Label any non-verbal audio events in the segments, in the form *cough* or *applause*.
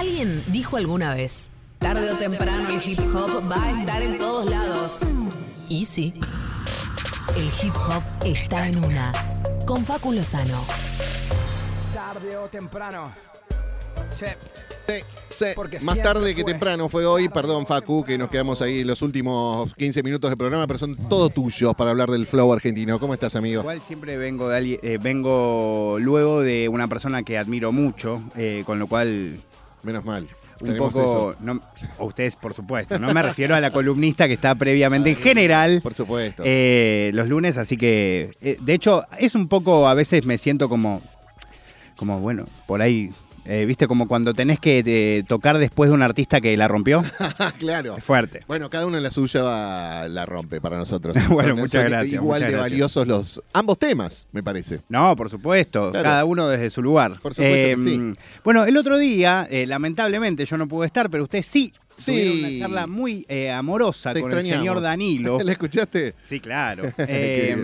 Alguien dijo alguna vez, tarde o temprano el hip hop va a estar en todos lados. Y sí, el hip hop está en una. Con Facu Lozano. Tarde o temprano. Sí. Sí, sí. Porque Más tarde que fue temprano fue hoy, perdón Facu, que nos quedamos ahí los últimos 15 minutos de programa, pero son todos tuyos para hablar del flow argentino. ¿Cómo estás, amigo? Igual siempre vengo, de alguien- eh, vengo luego de una persona que admiro mucho, eh, con lo cual Menos mal. un poco, no, ustedes por supuesto, no me refiero a la columnista que está previamente en general Por supuesto. eh, los lunes, así que eh, de hecho es un poco, a veces me siento como, como bueno, por ahí, eh, viste, como cuando tenés que eh, tocar después de un artista que la rompió, *laughs* claro. es fuerte. Bueno, cada uno en la suya la rompe para nosotros. *laughs* Bueno, Son- muchas son gracias, Igual muchas de gracias. valiosos los ambos temas, me parece. No, por supuesto, Claro. cada uno desde su lugar. Por supuesto que sí. Bueno, el otro día, eh, lamentablemente yo no pude estar, pero usted sí. Sí. Tuvieron una charla muy eh, amorosa Te con el señor Danilo. *laughs* ¿La escuchaste? Sí, claro. Eh,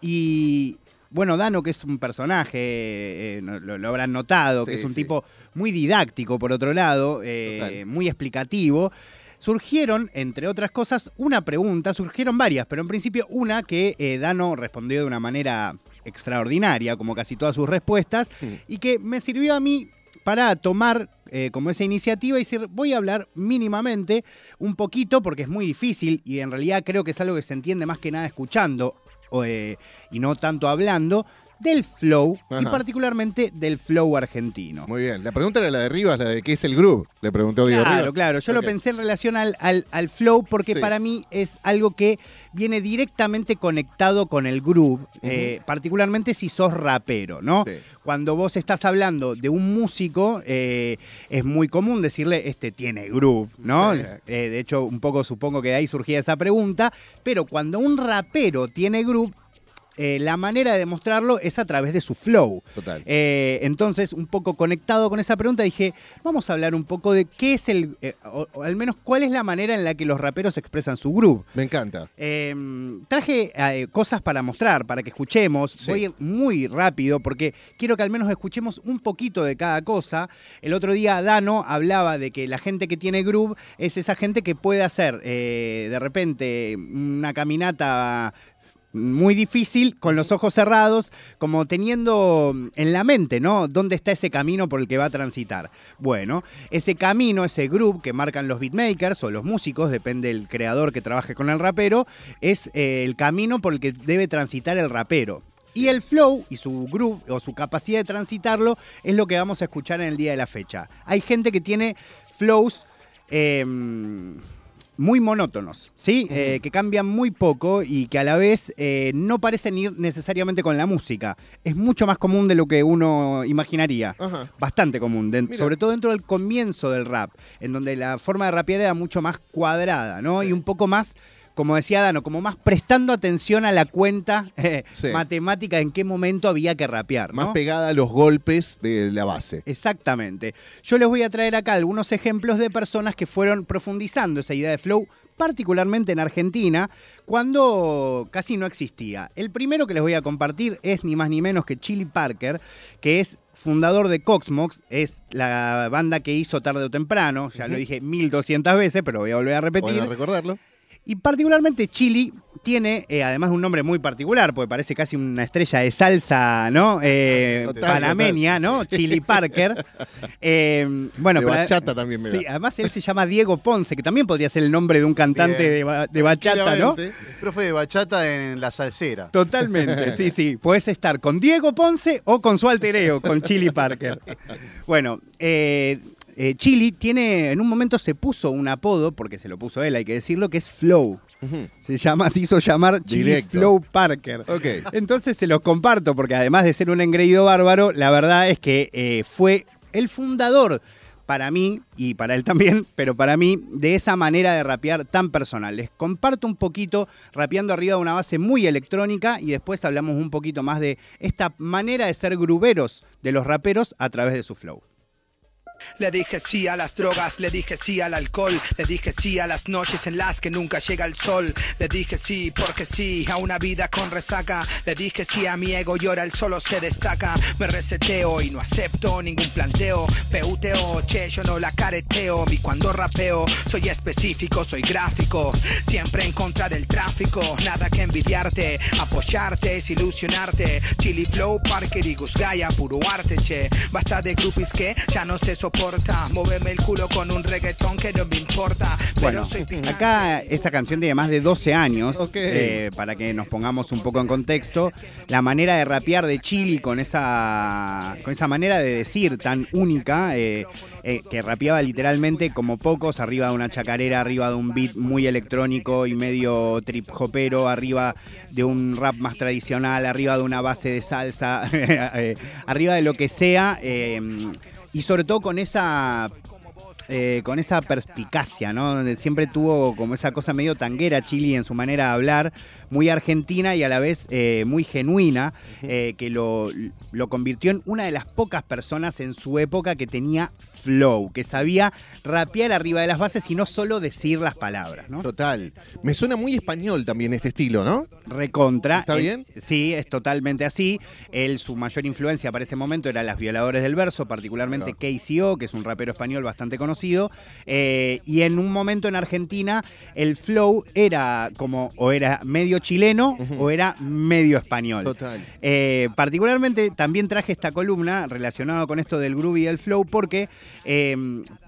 y bueno, Dano, que es un personaje, eh, lo, lo habrán notado, que es un sí. tipo muy didáctico, por otro lado, eh, muy explicativo. Surgieron, entre otras cosas, una pregunta, surgieron varias, pero en principio una que eh, Dano respondió de una manera extraordinaria, como casi todas sus respuestas, y que me sirvió a mí para tomar eh, como esa iniciativa y decir, voy a hablar mínimamente un poquito, porque es muy difícil y en realidad creo que es algo que se entiende más que nada escuchando eh, y no tanto hablando, del flow y particularmente del flow argentino. Muy bien. La pregunta era la de Rivas, la de qué es el groove. Le preguntó Diego Claro, Rivas. claro. Yo lo pensé en relación al, al- al flow porque Sí. para mí es algo que viene directamente conectado con el groove, eh, particularmente si sos rapero, ¿no? Sí. Cuando vos estás hablando de un músico, eh, es muy común decirle, este tiene groove, ¿no? Sí. Eh, de hecho, un poco supongo que de ahí surgía esa pregunta, pero cuando un rapero tiene groove, eh, la manera de demostrarlo es a través de su flow. Total. Eh, entonces, un poco conectado con esa pregunta, dije, vamos a hablar un poco de qué es el, eh, o, o al menos cuál es la manera en la que los raperos expresan su groove. Me encanta. Eh, traje cosas para mostrar, para que escuchemos. Sí. Voy a ir muy rápido porque quiero que al menos escuchemos un poquito de cada cosa. El otro día Dano hablaba de que la gente que tiene groove es esa gente que puede hacer de repente una caminata muy difícil, con los ojos cerrados, como teniendo en la mente, ¿no? ¿Dónde está ese camino por el que va a transitar? Bueno, ese camino, ese groove que marcan los beatmakers o los músicos, depende del creador que trabaje con el rapero, es eh, el camino por el que debe transitar el rapero. Y el flow y su groove o su capacidad de transitarlo es lo que vamos a escuchar en el día de la fecha. Hay gente que tiene flows em, muy monótonos, ¿sí? Eh, que cambian muy poco y que a la vez eh, no parecen ir necesariamente con la música. Es mucho más común de lo que uno imaginaría. Bastante común, de- sobre todo dentro del comienzo del rap, en donde la forma de rapear era mucho más cuadrada, ¿no? Sí. Y un poco más, como decía Dano, como más prestando atención a la cuenta eh, Sí. matemática en qué momento había que rapear, ¿no? Más pegada a los golpes de la base. Exactamente. Yo les voy a traer acá algunos ejemplos de personas que fueron profundizando esa idea de flow, particularmente en Argentina, cuando casi no existía. El primero que les voy a compartir es ni más ni menos que Chili Parker, que es fundador de Coxmox, es la banda que hizo tarde o temprano, ya lo dije 1200 veces, pero voy a volver a repetir. Recordarlo. Y particularmente Chili tiene, eh, además de un nombre muy particular, porque parece casi una estrella de salsa, ¿no? Eh, Total, panameña, total. ¿no? Chili Parker. Eh, bueno, de pero- bachata también me Sí, además él se llama Diego Ponce, que también podría ser el nombre de un cantante de, ba- de bachata, ¿no? Profe de bachata en la salsera. Totalmente, *laughs* sí, sí. Puedes estar con Diego Ponce o con su alter ego, con Chili Parker. *laughs* Bueno, eh, eh, Chili tiene, en un momento se puso un apodo, porque se lo puso él, hay que decirlo, que es Flow. Se llama, se hizo llamar Chili Directo. Flow Parker. Ok. Entonces se los comparto, porque además de ser un engreído bárbaro, la verdad es que eh, fue el fundador para mí, y para él también, *laughs* pero para mí, de esa manera de rapear tan personal. Les comparto un poquito rapeando arriba de una base muy electrónica y después hablamos un poquito más de esta manera de ser gruberos de los raperos a través de su flow. Le dije sí a las drogas, le dije sí al alcohol, le dije sí a las noches en las que nunca llega el sol. Le dije sí porque sí a una vida con resaca. Le dije sí a mi ego y el solo se destaca. Me reseteo y no acepto ningún planteo. Peuteo, che, yo no la careteo. Y cuando rapeo, soy específico, soy gráfico. Siempre en contra del tráfico. Nada que envidiarte, apoyarte, es ilusionarte. Chili Flow, Parker y Gusgaya, puro arte, che. Basta de groupies que ya no se soporta. Móveme el culo con un reggaetón que no me importa. Pero Bueno, soy acá esta canción tiene más de 12 años, eh, para que nos pongamos un poco en contexto. La manera de rapear de Chili con esa, con esa manera de decir tan única, eh, eh, que rapeaba literalmente como pocos, arriba de una chacarera, arriba de un beat muy electrónico y medio trip hopero, arriba de un rap más tradicional, arriba de una base de salsa, *laughs* eh, arriba de lo que sea, eh, y sobre todo con esa eh, con esa perspicacia, ¿no? Siempre tuvo como esa cosa medio tanguera Chili en su manera de hablar, muy argentina y a la vez eh, muy genuina, eh, que lo, lo convirtió en una de las pocas personas en su época que tenía flow, que sabía rapear arriba de las bases y no solo decir las palabras, ¿no? Total. Me suena muy español también este estilo, ¿no? Recontra. ¿Está bien? sí, es totalmente así. Él, su mayor influencia para ese momento era Las Violadores del Verso, particularmente KCO, que es un rapero español bastante conocido. Eh, y en un momento en Argentina, el flow era como, o era medio chileno o era medio español. Total. Eh, particularmente también traje esta columna relacionada con esto del groove y del flow porque eh,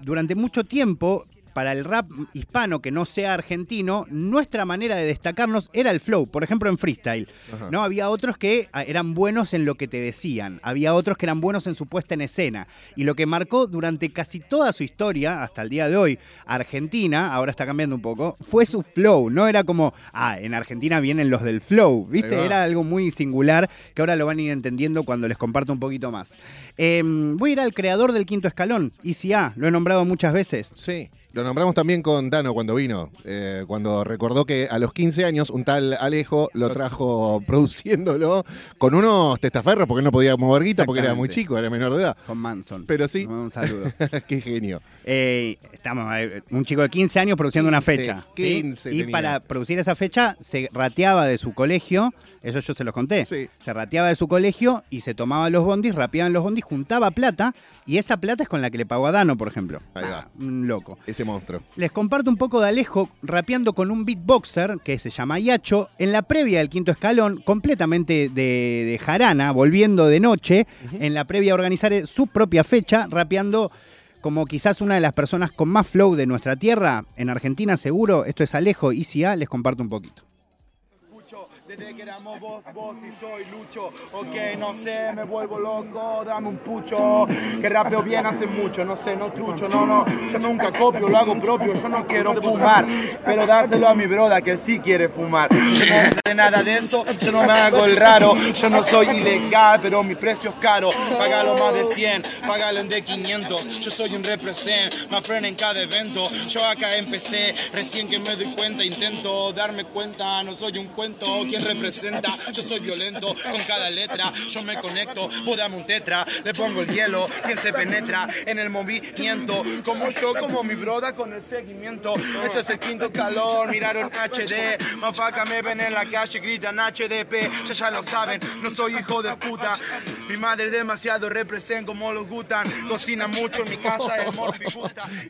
durante mucho tiempo para el rap hispano que no sea argentino, nuestra manera de destacarnos era el flow. Por ejemplo, en freestyle. Ajá. ¿no? Había otros que ah, eran buenos en lo que te decían. Había otros que eran buenos en su puesta en escena. Y lo que marcó durante casi toda su historia, hasta el día de hoy, Argentina, ahora está cambiando un poco, fue su flow. No era como, ah, en Argentina vienen los del flow. ¿Viste? Era algo muy singular que ahora lo van a ir entendiendo cuando les comparto un poquito más. Eh, voy a ir al creador del quinto escalón, ICA. Lo he nombrado muchas veces. Sí. Lo nombramos también con Dano cuando vino, eh, cuando recordó que a los 15 años un tal Alejo lo trajo produciéndolo con unos testaferros porque no podía mover guita porque era muy chico, era menor de edad. Con Manson. Pero sí. Un saludo. *laughs* Qué genio. Eh, estamos, eh, un chico de 15 años produciendo una 15, fecha. ¿sí? 15 Y tenía. para producir esa fecha se rateaba de su colegio, eso yo se los conté. Sí. Se rateaba de su colegio y se tomaba los bondis, rapeaban los bondis, juntaba plata y esa plata es con la que le pagó a Dano, por ejemplo. Ahí va. Un loco. Ese monstruo. Les comparto un poco de Alejo rapeando con un beatboxer que se llama Yacho en la previa del quinto escalón, completamente de, de jarana, volviendo de noche, en la previa a organizar su propia fecha, rapeando como quizás una de las personas con más flow de nuestra tierra, en Argentina seguro. Esto es Alejo, ICA, les comparto un poquito. Desde que éramos vos, vos y yo y Lucho. Ok, no sé, me vuelvo loco, dame un pucho. Que rapeo bien hace mucho, no sé, no trucho, no, no. Yo nunca copio, lo hago propio, yo no quiero fumar. Pero dáselo a mi broda que sí quiere fumar. Yo no sé nada de eso, yo no me hago el raro. Yo no soy ilegal, pero mi precio es caro. Págalo más de 100, págalo en de 500 Yo soy un represent, más friend en cada evento. Yo acá empecé, recién que me doy cuenta Intento darme cuenta, no soy un cuento ¿Quién representa? Yo soy violento con cada letra. Yo me conecto, vos dame un tetra. Le pongo el hielo, quien se penetra en el movimiento. Como yo, como mi broda con el seguimiento. Esto es el quinto calor, miraron HD Mafaca me ven en la calle, gritan HDP Ya ya lo saben, no soy hijo de puta. Mi madre demasiado represent como los gutan. Cocina mucho en mi casa, el morfi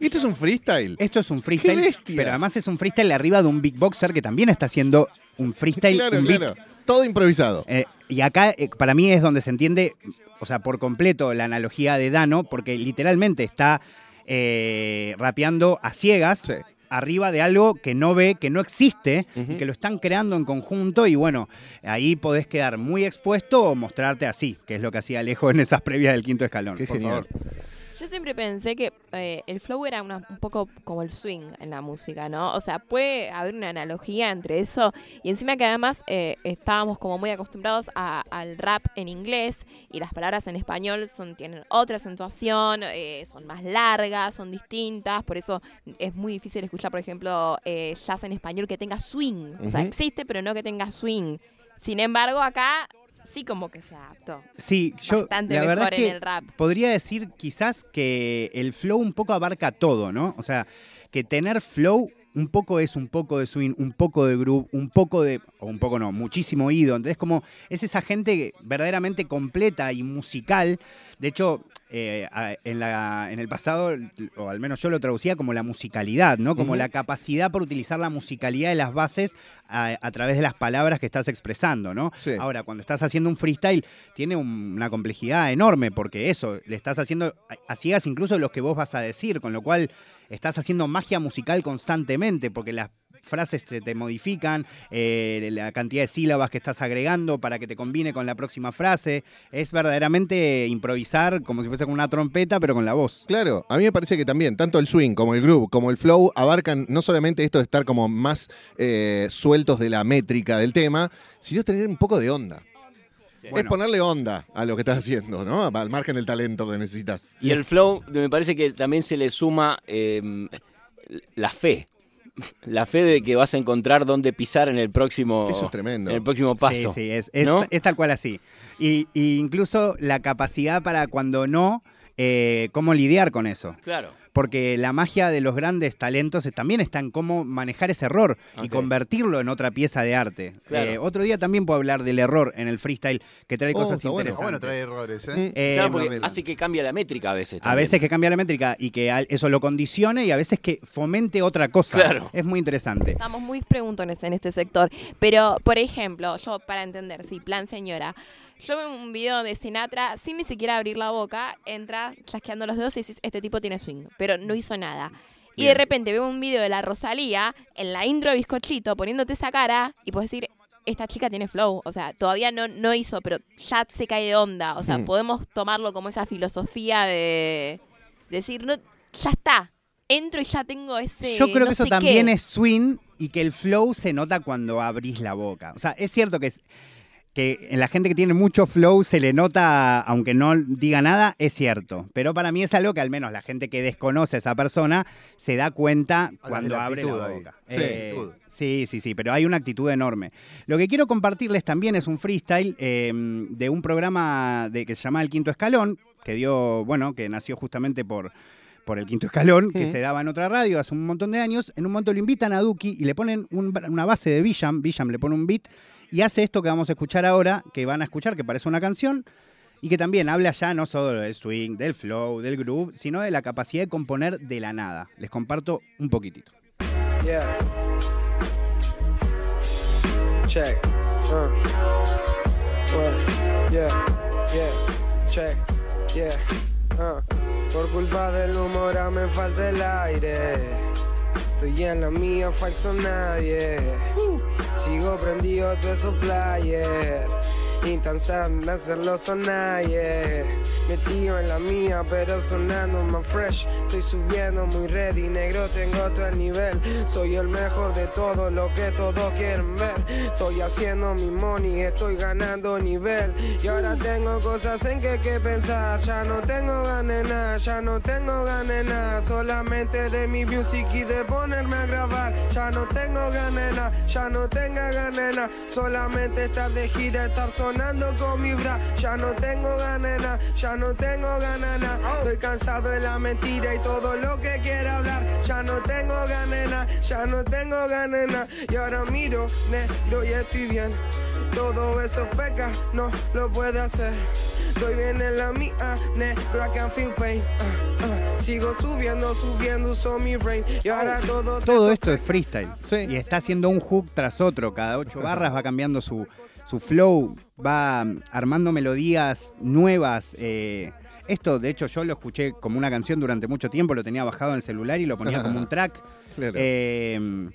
¿Esto es un freestyle? Esto es un freestyle, pero además es un freestyle arriba de un beatboxer que también está haciendo un freestyle, claro, un beat claro. Todo improvisado. Eh, y acá eh, para mí es donde se entiende, o sea, por completo la analogía de Dano, porque literalmente está eh, rapeando a ciegas. Sí. Arriba de algo que no ve, que no existe, y que lo están creando en conjunto. Y bueno, ahí podés quedar muy expuesto o mostrarte así, que es lo que hacía Alejo en esas previas del quinto escalón. Qué por genial. favor. Yo siempre pensé que eh, el flow era una- un poco como el swing en la música, ¿no? O sea, puede haber una analogía entre eso y encima que además eh, estábamos como muy acostumbrados a- al rap en inglés y las palabras en español son tienen otra acentuación, eh, son más largas, son distintas, por eso es muy difícil escuchar, por ejemplo, eh, jazz en español que tenga swing. O sea, existe, pero no que tenga swing. Sin embargo, acá sí como que se adaptó. Sí, yo Bastante la verdad es que en el rap. podría decir quizás que el flow un poco abarca todo, ¿no? O sea, que tener flow un poco es un poco de swing, un poco de groove, un poco de, o un poco no, muchísimo oído. Entonces como es esa gente verdaderamente completa y musical. De hecho, eh, en, la, en el pasado, o al menos yo lo traducía como la musicalidad, ¿no? Como la capacidad por utilizar la musicalidad de las bases a, a través de las palabras que estás expresando, ¿no? Sí. Ahora, cuando estás haciendo un freestyle, tiene un- una complejidad enorme, porque eso, le estás haciendo ciegas incluso los que vos vas a decir, con lo cual estás haciendo magia musical constantemente, porque las frases se te modifican, eh, la cantidad de sílabas que estás agregando para que te combine con la próxima frase. Es verdaderamente improvisar como si fuese con una trompeta, pero con la voz. Claro, a mí me parece que también, tanto el swing como el groove, como el flow, abarcan no solamente esto de estar como más eh, sueltos de la métrica del tema, sino tener un poco de onda. Es Bueno. ponerle onda a lo que estás haciendo, ¿no? Al margen del talento que necesitas. Y el flow, me parece que también se le suma eh, la fe. La fe de que vas a encontrar dónde pisar en el próximo, Eso es tremendo. en el próximo paso. Sí, sí, es, es- ¿no? es tal cual así. Y, y incluso la capacidad para cuando no, eh, cómo lidiar con eso. Claro. Porque la magia de los grandes talentos es- también está en cómo manejar ese error y convertirlo en otra pieza de arte. Claro. Eh, otro día también puedo hablar del error en el freestyle, que trae Oh, cosas bueno. interesantes. Bueno, trae errores, ¿eh? Eh, Claro, porque hace que cambie la métrica a veces. a veces que cambia la métrica y que al- eso lo condicione y a veces que fomente otra cosa. Claro. Es muy interesante. Estamos muy preguntones en este sector. Pero, por ejemplo, yo para entender, sí, plan señora. Yo veo un video de Sinatra sin ni siquiera abrir la boca, entra chasqueando los dedos y dices, este tipo tiene swing, pero no hizo nada. Y de repente veo un video de la Rosalía en la intro de Bizcochito poniéndote esa cara y puedes decir, esta chica tiene flow. O sea, todavía no, no hizo, pero ya se cae de onda. O sea, Hmm. podemos tomarlo como esa filosofía de decir, no, ya está. Entro y ya tengo ese. Yo creo no que eso también qué. es swing y que el flow se nota cuando abrís la boca. O sea, es cierto que, es- que en la gente que tiene mucho flow se le nota, aunque no diga nada, es cierto. Pero para mí es algo que al menos la gente que desconoce a esa persona se da cuenta cuando la abre la boca. Sí, Eh, sí, sí, sí, pero hay una actitud enorme. Lo que quiero compartirles también es un freestyle eh, de un programa de, que se llama El Quinto Escalón, que dio, bueno, que nació justamente por, por el quinto escalón, que se daba en otra radio hace un montón de años. En un momento lo invitan a Duki y le ponen un- una base de Villam, Villam le pone un beat y hace esto que vamos a escuchar ahora, que van a escuchar, que parece una canción, y que también habla ya no solo del swing, del flow, del groove, sino de la capacidad de componer de la nada. Les comparto un poquitito. Yeah. Check. Uh. Yeah, yeah. Check. Yeah. Uh. Por culpa del humor a me falta el aire. Estoy en la mía, falso nadie. Sigo prendido todo esos player. Intentan hacerlo sonar, yeah. Metido en la mía, pero sonando más fresh. Estoy subiendo muy ready, negro, tengo todo el nivel. Soy el mejor de todo lo que todos quieren ver. Estoy haciendo mi money, estoy ganando nivel. Y ahora tengo cosas en que que pensar. Ya no tengo ganas ya no tengo ganas. Solamente de mi music y de ponerme a grabar. Ya no tengo ganas ya no tengo ganas. Solamente estar de gira, estar sonando con mi bra. Ya no tengo ganas ya no tengo ganas. Estoy cansado de la mentira y todo lo que quiera hablar. Ya no tengo ganas ya no tengo ganas. Y ahora miro negro y estoy bien. Todo eso feca no lo puede hacer. Estoy bien en la mía, negro, I can feel pain. Ah, ah. Sigo subiendo, subiendo, uso mi brain. Y ahora todo Todo esto es freestyle. Sí. Y está haciendo un hook tras otro. Cada ocho *laughs* barras va cambiando su, su flow, va armando melodías nuevas. eh, esto, de hecho, yo lo escuché como una canción durante mucho tiempo, lo tenía bajado en el celular y lo ponía como un *laughs* track. Claro. Eh,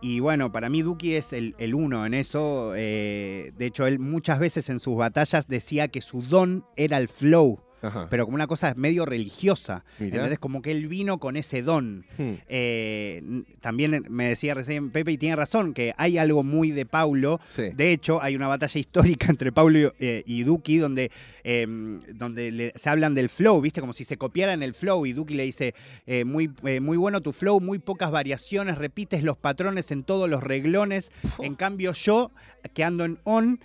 y bueno, para mí Duki es el, el uno en eso. eh, de hecho, él muchas veces en sus batallas decía que su don era el flow. Ajá. pero como una cosa medio religiosa. ¿entendés? Como que él vino con ese don. Hmm. Eh, también me decía recién Pepe y tiene razón, que hay algo muy de Paulo. Sí. De hecho, hay una batalla histórica *laughs* entre Paulo y, eh, y Duki donde, eh, donde le- se hablan del flow, ¿viste? Como si se copiaran el flow y Duki le dice, eh, muy, muy bueno tu flow, muy pocas variaciones, repites los patrones en todos los reglones. En cambio yo, que ando en on,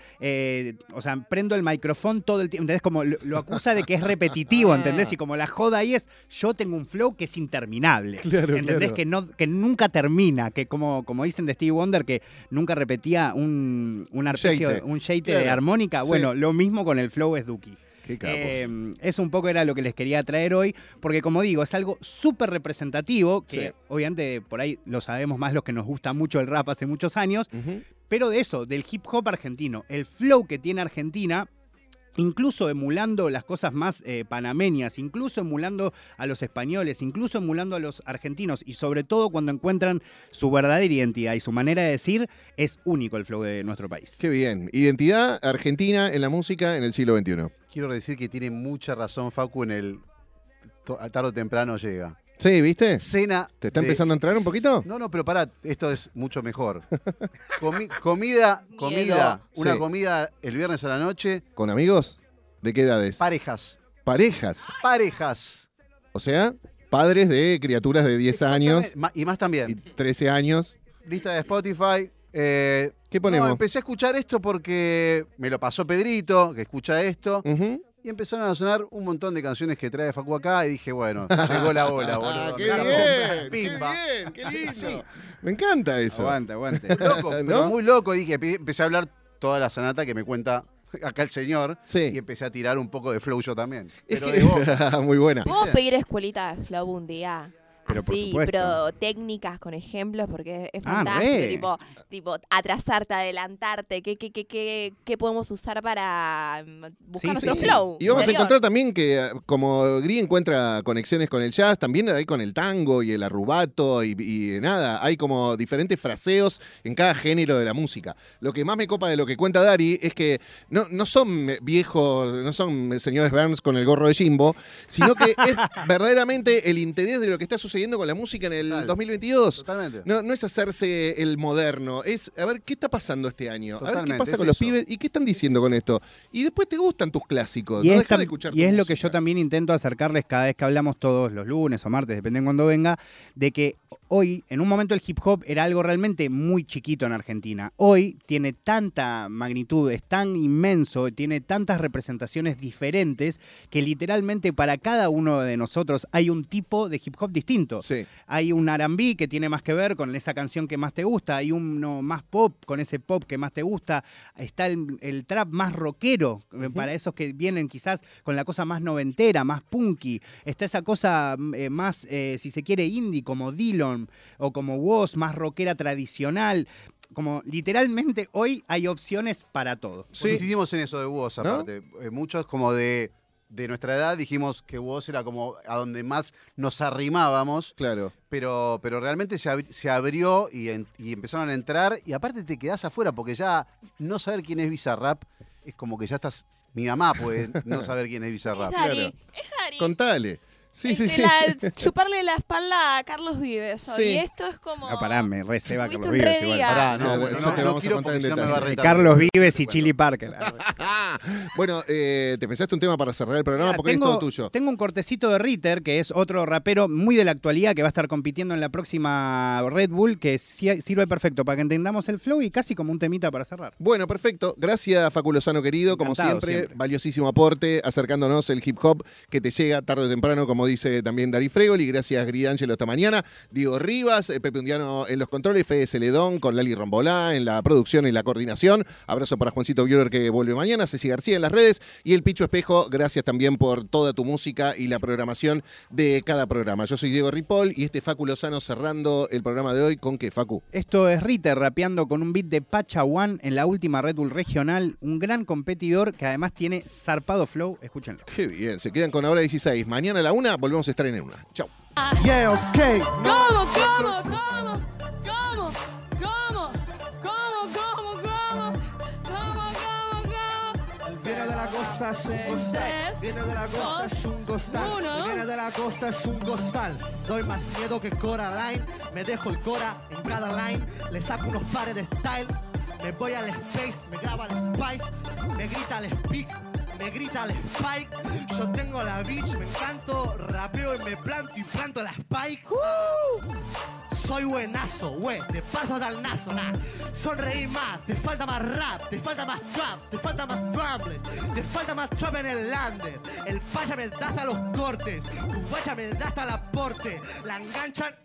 o sea, prendo el micrófono todo el tiempo, ¿entendés? Como lo, lo acusa de que es repetitivo, ¿entendés? Y como la joda ahí es, yo tengo un flow que es interminable. *laughs* Claro, ¿Entendés? claro. Que, no, que nunca termina, que como, como dicen de Stevie Wonder, que nunca repetía un, un arpegio, un sheite Claro. de armónica. Sí. Bueno, lo mismo con el flow es Duki. Eh, eso un poco era lo que les quería traer hoy, porque como digo, es algo súper representativo, que Sí. obviamente por ahí lo sabemos más los que nos gusta mucho el rap hace muchos años, pero de eso, del hip hop argentino, el flow que tiene Argentina, incluso emulando las cosas más eh, panameñas, incluso emulando a los españoles, incluso emulando a los argentinos, y sobre todo cuando encuentran su verdadera identidad y su manera de decir, es único el flow de nuestro país. Qué bien. Identidad argentina en la música en el siglo XXI. Quiero decir que tiene mucha razón Facu en el tarde o temprano llega. Sí, ¿viste? Cena. ¿Te está de- empezando a entrar un poquito? No, no, pero pará, esto es mucho mejor. *laughs* Comi- comida, comida, una Sí. comida el viernes a la noche, ¿Con amigos? ¿De qué edades? parejas, Parejas. parejas. O sea, padres de criaturas de 10 años Y más también. y 13 años. Lista de Spotify. eh, ¿Qué ponemos? no, empecé a escuchar esto porque me lo pasó Pedrito, que escucha esto. Ujú. Y empezaron a sonar un montón de canciones que trae Facu acá y dije, bueno, llegó la ola, boludo. *laughs* Ah, ¡Qué bien! ¡Qué bien! ¡Qué *laughs* lindo! Sí. Me encanta eso. Aguante, aguante. *laughs* Loco, muy loco. Dije, empe- empecé a hablar toda la sanata que me cuenta acá el señor. Sí. Y empecé a tirar un poco de flow yo también. Es Pero que- de vos. Muy buena. ¿Puedo pedir escuelita de flow un día? Pero por Así, supuesto. pero técnicas con ejemplos, porque es Ah, fantástico. re. tipo, tipo, atrasarte, adelantarte. ¿Qué, qué, qué, qué, qué podemos usar para mm, buscar Sí, nuestro sí. flow? Y vamos a interior? encontrar también que, eh, como Gri encuentra conexiones con el jazz, también hay con el tango y el arrubato y, y nada, hay como diferentes fraseos en cada género de la música. Lo que más me copa de lo que cuenta Dari es que no, no son viejos, no son señores Burns con el gorro de Jimbo, sino que es *laughs* verdaderamente el interés de lo que está sucediendo con la música en el Total. 2022. Totalmente. No, no es hacerse el moderno, es a ver qué está pasando este año, a ver qué pasa es con los eso. pibes y qué están diciendo con esto. Y después te gustan tus clásicos, Y, no es, dejas de escuchar y es lo que yo también intento acercarles cada vez que hablamos todos los lunes o martes, depende de cuando venga, de que hoy, en un momento el hip hop era algo realmente muy chiquito en Argentina. Hoy tiene tanta magnitud, es tan inmenso, tiene tantas representaciones diferentes que literalmente para cada uno de nosotros hay un tipo de hip hop distinto. Sí. Hay un R&B que tiene más que ver con esa canción que más te gusta, hay uno más pop con ese pop que más te gusta, está el, el trap más rockero eh, para esos que vienen quizás con la cosa más noventera, más punky, está esa cosa eh, más, eh, si se quiere, indie como O como Woz, más rockera tradicional. Como literalmente hoy hay opciones para todo. Sí. Coincidimos en eso de vos, ¿No? aparte. Eh, muchos como de, de nuestra edad dijimos que vos era como a donde más nos arrimábamos, Claro. pero, pero realmente se, abri- se abrió y, en- y empezaron a entrar y aparte te quedás afuera porque ya no saber quién es Bizarrap es como que ya estás... Mi mamá puede no saber quién es Bizarrap. Es Dari, claro. es Dari. Contale. Sí, sí, sí. la- *laughs* chuparle la espalda a Carlos Vives. Sí. Y esto es como. No, pará, me receba Carlos Vives igual. Pará, no, bueno, te no, vamos no a contar no me detalle. Eh. Carlos Vives y Chili Parker. *laughs* bueno, eh, te pensaste un tema para cerrar el programa porque tengo, es todo tuyo. Tengo un cortecito de Ritter, que es otro rapero muy de la actualidad que va a estar compitiendo en la próxima Red Bull, que si- sirve perfecto para que entendamos el flow y casi como un temita para cerrar. Bueno, perfecto. Gracias, Facu Lozano, querido. Como siempre, siempre. valiosísimo aporte, acercándonos el hip hop que te llega tarde o temprano, como dice también Dari Fregoli. Gracias, Gridangelo, esta mañana. Diego Rivas, eh, Pepe Undiano en los controles, Fede Celedón con Lali Rombolá en la producción y la coordinación. Abrazo para Juancito Bioler que vuelve mañana, Ceci García en las redes y el Picho Espejo. Gracias también por toda tu música y la programación de cada programa. Yo soy Diego Ripoll y este Facu Lozano cerrando el programa de hoy con que Facu. Esto es Ritter rapeando con un beat de Pacha One en la última Red Bull regional, un gran competidor que además tiene zarpado flow. Escúchenlo. Qué bien, se quedan con ahora 16. Mañana a la una volvemos a estar en una. Chau. Yeah, ok. ¿Cómo, cómo, cómo? ¿Cómo? ¿Cómo? ¿Cómo, cómo, cómo? ¿Cómo, cómo, fiero de la costa. costa es un costal. Viene de la costa es un costal. Viene de la costa es un costal. Doy más miedo que Coraline. Me dejo el Cora en cada line. Le saco unos pares de style. Me voy al space, me graba el spice. Me grita el speak. Me grita el spike. Yo tengo la bitch, me encanto. Rapeo y me planto y planto la spike. Soy buenazo, güey, te paso al nazo, nah. Sonreír más, te falta más rap, te falta más trap, te falta más trumble, te falta más trap en el lander. El falla me da hasta los cortes, tu falla me da hasta el aporte, la enganchan.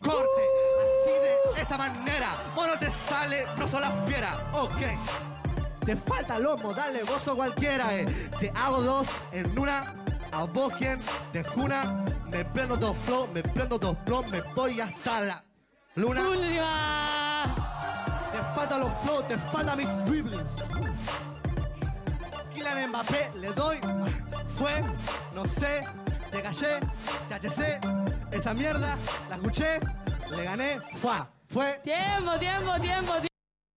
Corte, así de esta manera, mono te sale, no sos la fiera, ok. Te falta lomo, dale, vos sos cualquiera, eh. Te hago dos en una, a vos quien te juna. Me prendo dos flow, me prendo dos flow, me voy hasta la luna. Te falta los flow, te falta mis dribblings. Kylian Mbappé, le doy, fue, no sé, te callé, te HC, esa mierda, la escuché, le gané, fue, fue. Tiempo, tiempo, tiempo, tiempo.